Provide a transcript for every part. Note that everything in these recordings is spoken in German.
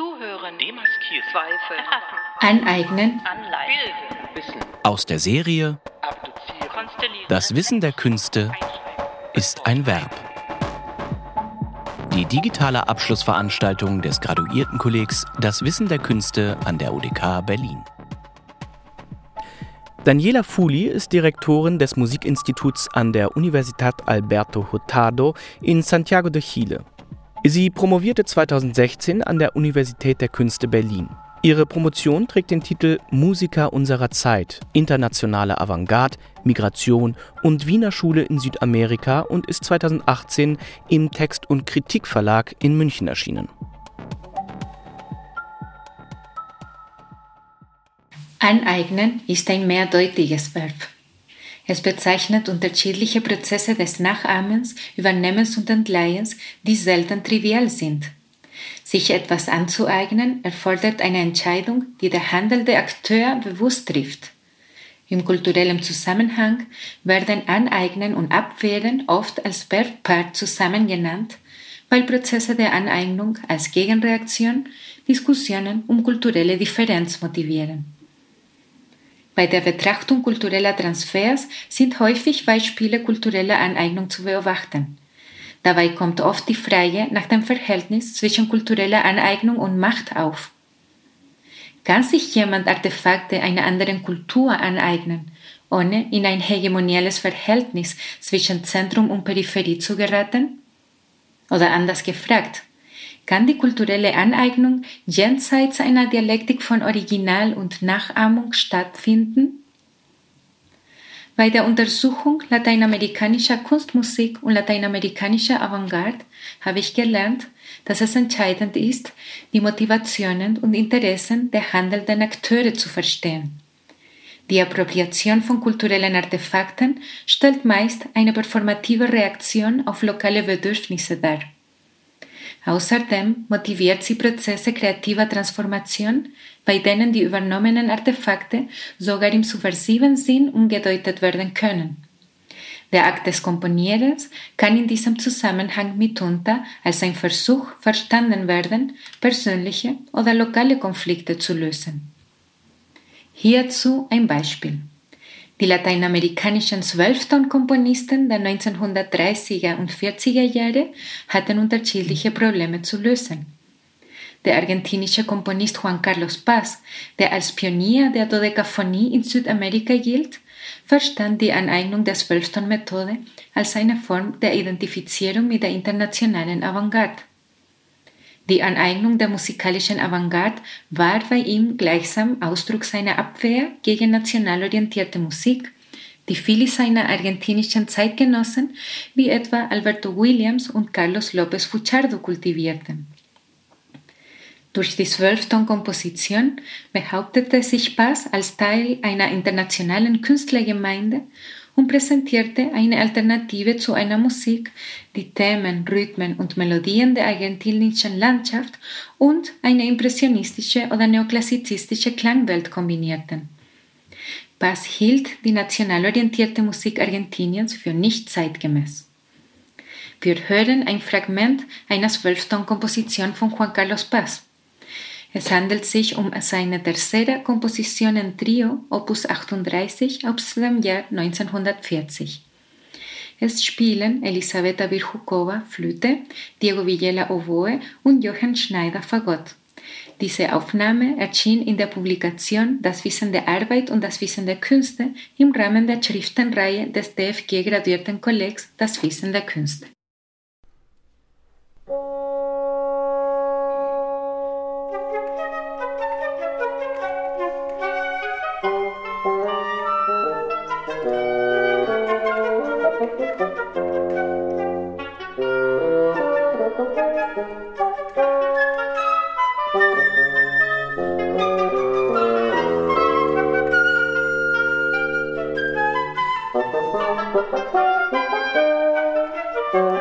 Zuhören. Demaskieren. Zweifel. Aneignen. Anleihen. Wissen. Aus der Serie. Das Wissen der Künste ist ein Verb. Die digitale Abschlussveranstaltung des Graduiertenkollegs Das Wissen der Künste an der UDK Berlin. Daniela Fuli ist Direktorin des Musikinstituts an der Universidad Alberto Hurtado in Santiago de Chile. Sie promovierte 2016 an der Universität der Künste Berlin. Ihre Promotion trägt den Titel Musiker unserer Zeit, internationale Avantgarde, Migration und Wiener Schule in Südamerika und ist 2018 im Text- und Kritikverlag in München erschienen. Aneignen ist ein mehrdeutiges Verb. Es bezeichnet unterschiedliche Prozesse des Nachahmens, Übernehmens und Entleihens, die selten trivial sind. Sich etwas anzueignen erfordert eine Entscheidung, die der handelnde Akteur bewusst trifft. Im kulturellen Zusammenhang werden Aneignen und Abwehren oft als Verbpaar zusammen genannt, weil Prozesse der Aneignung als Gegenreaktion Diskussionen um kulturelle Differenz motivieren. Bei der Betrachtung kultureller Transfers sind häufig Beispiele kultureller Aneignung zu beobachten. Dabei kommt oft die Frage nach dem Verhältnis zwischen kultureller Aneignung und Macht auf. Kann sich jemand Artefakte einer anderen Kultur aneignen, ohne in ein hegemoniales Verhältnis zwischen Zentrum und Peripherie zu geraten? Oder anders gefragt, kann die kulturelle Aneignung jenseits einer Dialektik von Original und Nachahmung stattfinden? Bei der Untersuchung lateinamerikanischer Kunstmusik und lateinamerikanischer Avantgarde habe ich gelernt, dass es entscheidend ist, die Motivationen und Interessen der handelnden Akteure zu verstehen. Die Appropriation von kulturellen Artefakten stellt meist eine performative Reaktion auf lokale Bedürfnisse dar. Außerdem motiviert sie Prozesse kreativer Transformation, bei denen die übernommenen Artefakte sogar im subversiven Sinn umgedeutet werden können. Der Akt des Komponierens kann in diesem Zusammenhang mitunter als ein Versuch verstanden werden, persönliche oder lokale Konflikte zu lösen. Hierzu ein Beispiel. Die lateinamerikanischen Zwölfton-Komponisten der 1930er und 40er Jahre hatten unterschiedliche Probleme zu lösen. Der argentinische Komponist Juan Carlos Paz, der als Pionier der Dodekaphonie in Südamerika gilt, verstand die Aneignung der Zwölfton-Methode als eine Form der Identifizierung mit der internationalen Avantgarde. Die Aneignung der musikalischen Avantgarde war bei ihm gleichsam Ausdruck seiner Abwehr gegen national orientierte Musik, die viele seiner argentinischen Zeitgenossen wie etwa Alberto Williams und Carlos López Fuchardo kultivierten. Durch die Zwölfton-Komposition behauptete sich Paz als Teil einer internationalen Künstlergemeinde und präsentierte eine Alternative zu einer Musik, die Themen, Rhythmen und Melodien der argentinischen Landschaft und eine impressionistische oder neoklassizistische Klangwelt kombinierten. Paz hielt die national orientierte Musik Argentiniens für nicht zeitgemäß. Wir hören ein Fragment einer Zwölfton-Komposition von Juan Carlos Paz. Es handelt sich um seine tercera Komposition en Trio, Opus 38 aus dem Jahr 1940. Es spielen Elisabetta Virchukova Flöte, Diego Villela Oboe und Johann Schneider Fagott. Diese Aufnahme erschien in der Publikation Das Wissen der Arbeit und das Wissen der Künste im Rahmen der Schriftenreihe des DFG Graduiertenkollegs Das Wissen der Künste.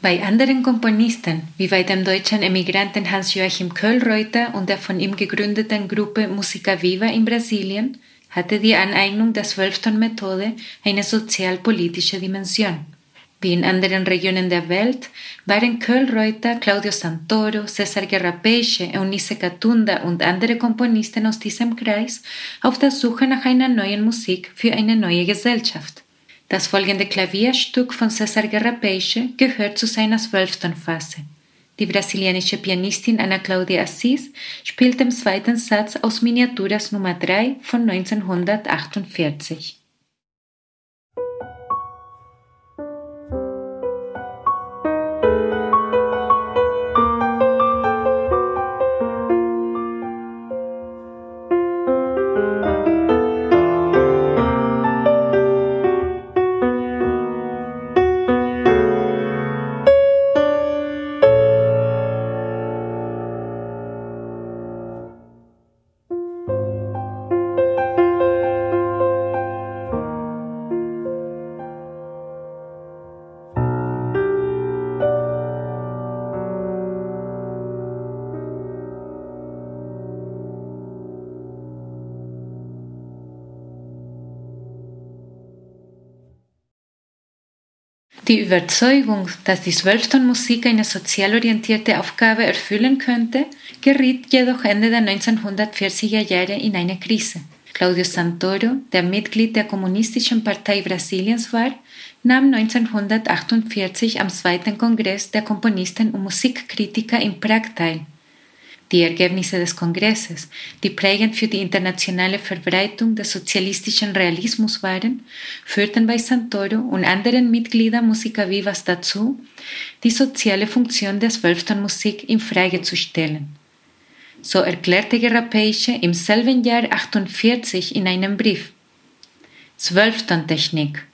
Bei anderen Komponisten, wie bei dem deutschen Emigranten Hans-Joachim Köhlreuter und der von ihm gegründeten Gruppe Musica Viva in Brasilien, hatte die Aneignung der Zwölfton-Methode eine sozialpolitische Dimension. Wie in anderen Regionen der Welt waren Köhlreuter, Claudio Santoro, César Guerra-Peixe, Eunice Katunda und andere Komponisten aus diesem Kreis auf der Suche nach einer neuen Musik für eine neue Gesellschaft. Das folgende Klavierstück von César Guerra-Peixe gehört zu seiner zwölften Phase. Die brasilianische Pianistin Ana Claudia Assis spielt den zweiten Satz aus Miniaturas Nummer 3 von 1948. Die Überzeugung, dass die Zwölftonmusik eine sozial orientierte Aufgabe erfüllen könnte, geriet jedoch Ende der 1940er Jahre in eine Krise. Claudio Santoro, der Mitglied der Kommunistischen Partei Brasiliens war, nahm 1948 am zweiten Kongress der Komponisten und Musikkritiker in Prag teil. Die Ergebnisse des Kongresses, die prägend für die internationale Verbreitung des sozialistischen Realismus waren, führten bei Santoro und anderen Mitgliedern Musica Vivas dazu, die soziale Funktion der Zwölftonmusik in Frage zu stellen. So erklärte Gerapeische im selben Jahr 48 in einem Brief Zwölftontechnik.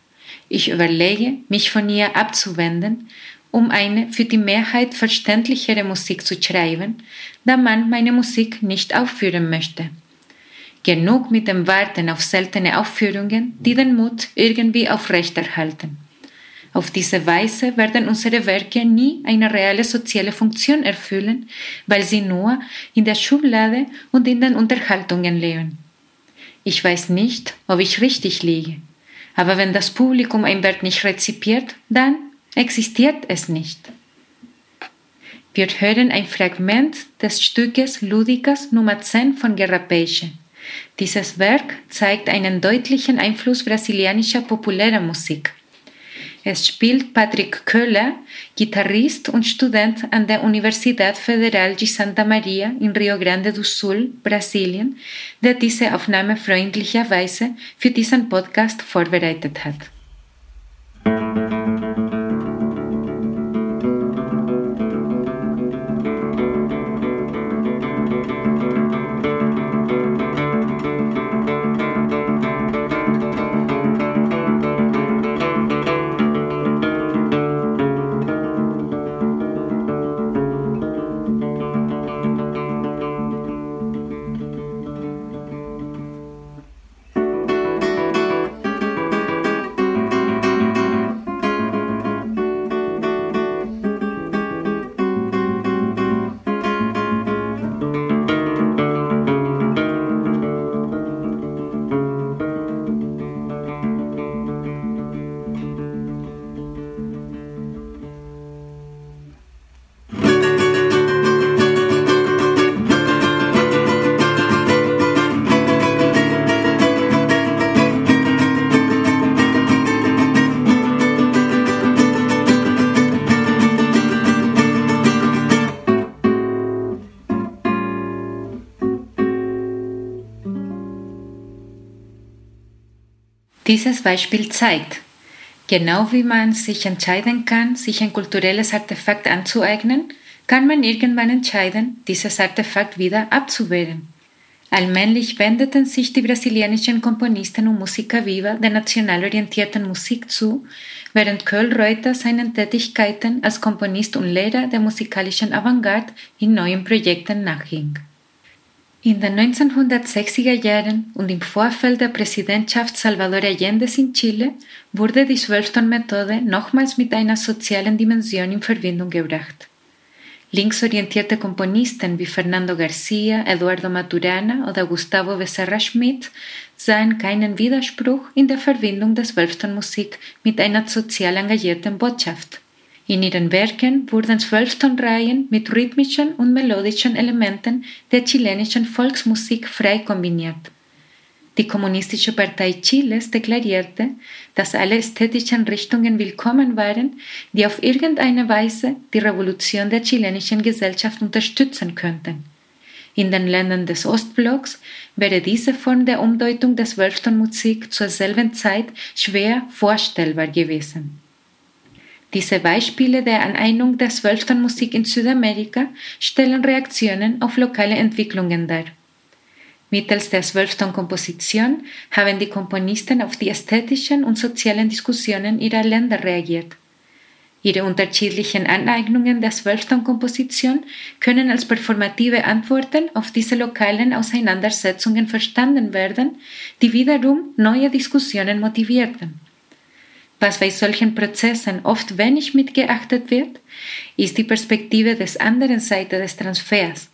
Ich überlege, mich von ihr abzuwenden um eine für die Mehrheit verständlichere Musik zu schreiben, da man meine Musik nicht aufführen möchte. Genug mit dem Warten auf seltene Aufführungen, die den Mut irgendwie aufrechterhalten. Auf diese Weise werden unsere Werke nie eine reale soziale Funktion erfüllen, weil sie nur in der Schublade und in den Unterhaltungen leben. Ich weiß nicht, ob ich richtig liege, aber wenn das Publikum ein Werk nicht rezipiert, dann existiert es nicht. Wir hören ein Fragment des Stückes Ludikas Nummer 10 von Guerra-Peixe. Dieses Werk zeigt einen deutlichen Einfluss brasilianischer populärer Musik. Es spielt Patrick Köhler, Gitarrist und Student an der Universidad Federal de Santa Maria in Rio Grande do Sul, Brasilien, der diese Aufnahme freundlicherweise für diesen Podcast vorbereitet hat. Dieses Beispiel zeigt, genau wie man sich entscheiden kann, sich ein kulturelles Artefakt anzueignen, kann man irgendwann entscheiden, dieses Artefakt wieder abzuwehren. Allmählich wendeten sich die brasilianischen Komponisten und Musiker viva der national orientierten Musik zu, während Köhlreuter seinen Tätigkeiten als Komponist und Lehrer der musikalischen Avantgarde in neuen Projekten nachging. In den 1960er Jahren und im Vorfeld der Präsidentschaft Salvador Allende's in Chile wurde die Zwölfton-Methode nochmals mit einer sozialen Dimension in Verbindung gebracht. Linksorientierte Komponisten wie Fernando Garcia, Eduardo Maturana oder Gustavo Becerra Schmidt sahen keinen Widerspruch in der Verbindung der Zwölftonmusik mit einer sozial engagierten Botschaft. In ihren Werken wurden Zwölftonreihen mit rhythmischen und melodischen Elementen der chilenischen Volksmusik frei kombiniert. Die Kommunistische Partei Chiles deklarierte, dass alle ästhetischen Richtungen willkommen waren, die auf irgendeine Weise die Revolution der chilenischen Gesellschaft unterstützen könnten. In den Ländern des Ostblocks wäre diese Form der Umdeutung der Zwölftonmusik zur selben Zeit schwer vorstellbar gewesen. Diese Beispiele der Aneignung der Zwölftonmusik in Südamerika stellen Reaktionen auf lokale Entwicklungen dar. Mittels der Zwölftonkomposition haben die Komponisten auf die ästhetischen und sozialen Diskussionen ihrer Länder reagiert. Ihre unterschiedlichen Aneignungen der Zwölftonkomposition können als performative Antworten auf diese lokalen Auseinandersetzungen verstanden werden, die wiederum neue Diskussionen motivierten. Was bei solchen Prozessen oft wenig mitgeachtet wird, ist die Perspektive des anderen Seite des Transfers,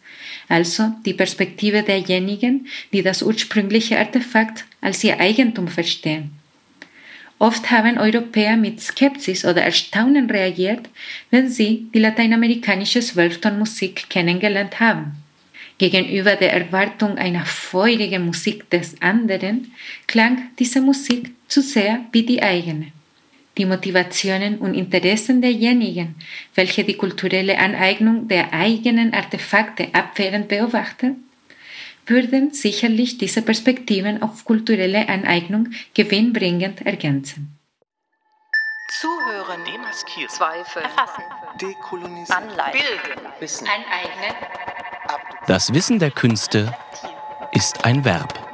also die Perspektive derjenigen, die das ursprüngliche Artefakt als ihr Eigentum verstehen. Oft haben Europäer mit Skepsis oder Erstaunen reagiert, wenn sie die lateinamerikanische Zwölftonmusik kennengelernt haben. Gegenüber der Erwartung einer feurigen Musik des anderen klang diese Musik zu sehr wie die eigene die Motivationen und Interessen derjenigen, welche die kulturelle Aneignung der eigenen Artefakte abwehrend beobachten, würden sicherlich diese Perspektiven auf kulturelle Aneignung gewinnbringend ergänzen. Zuhören, demaskieren, Zweifel, erfassen, dekolonisieren, anleiten, bilden, wissen, aneignen. Das Wissen der Künste ist ein Verb.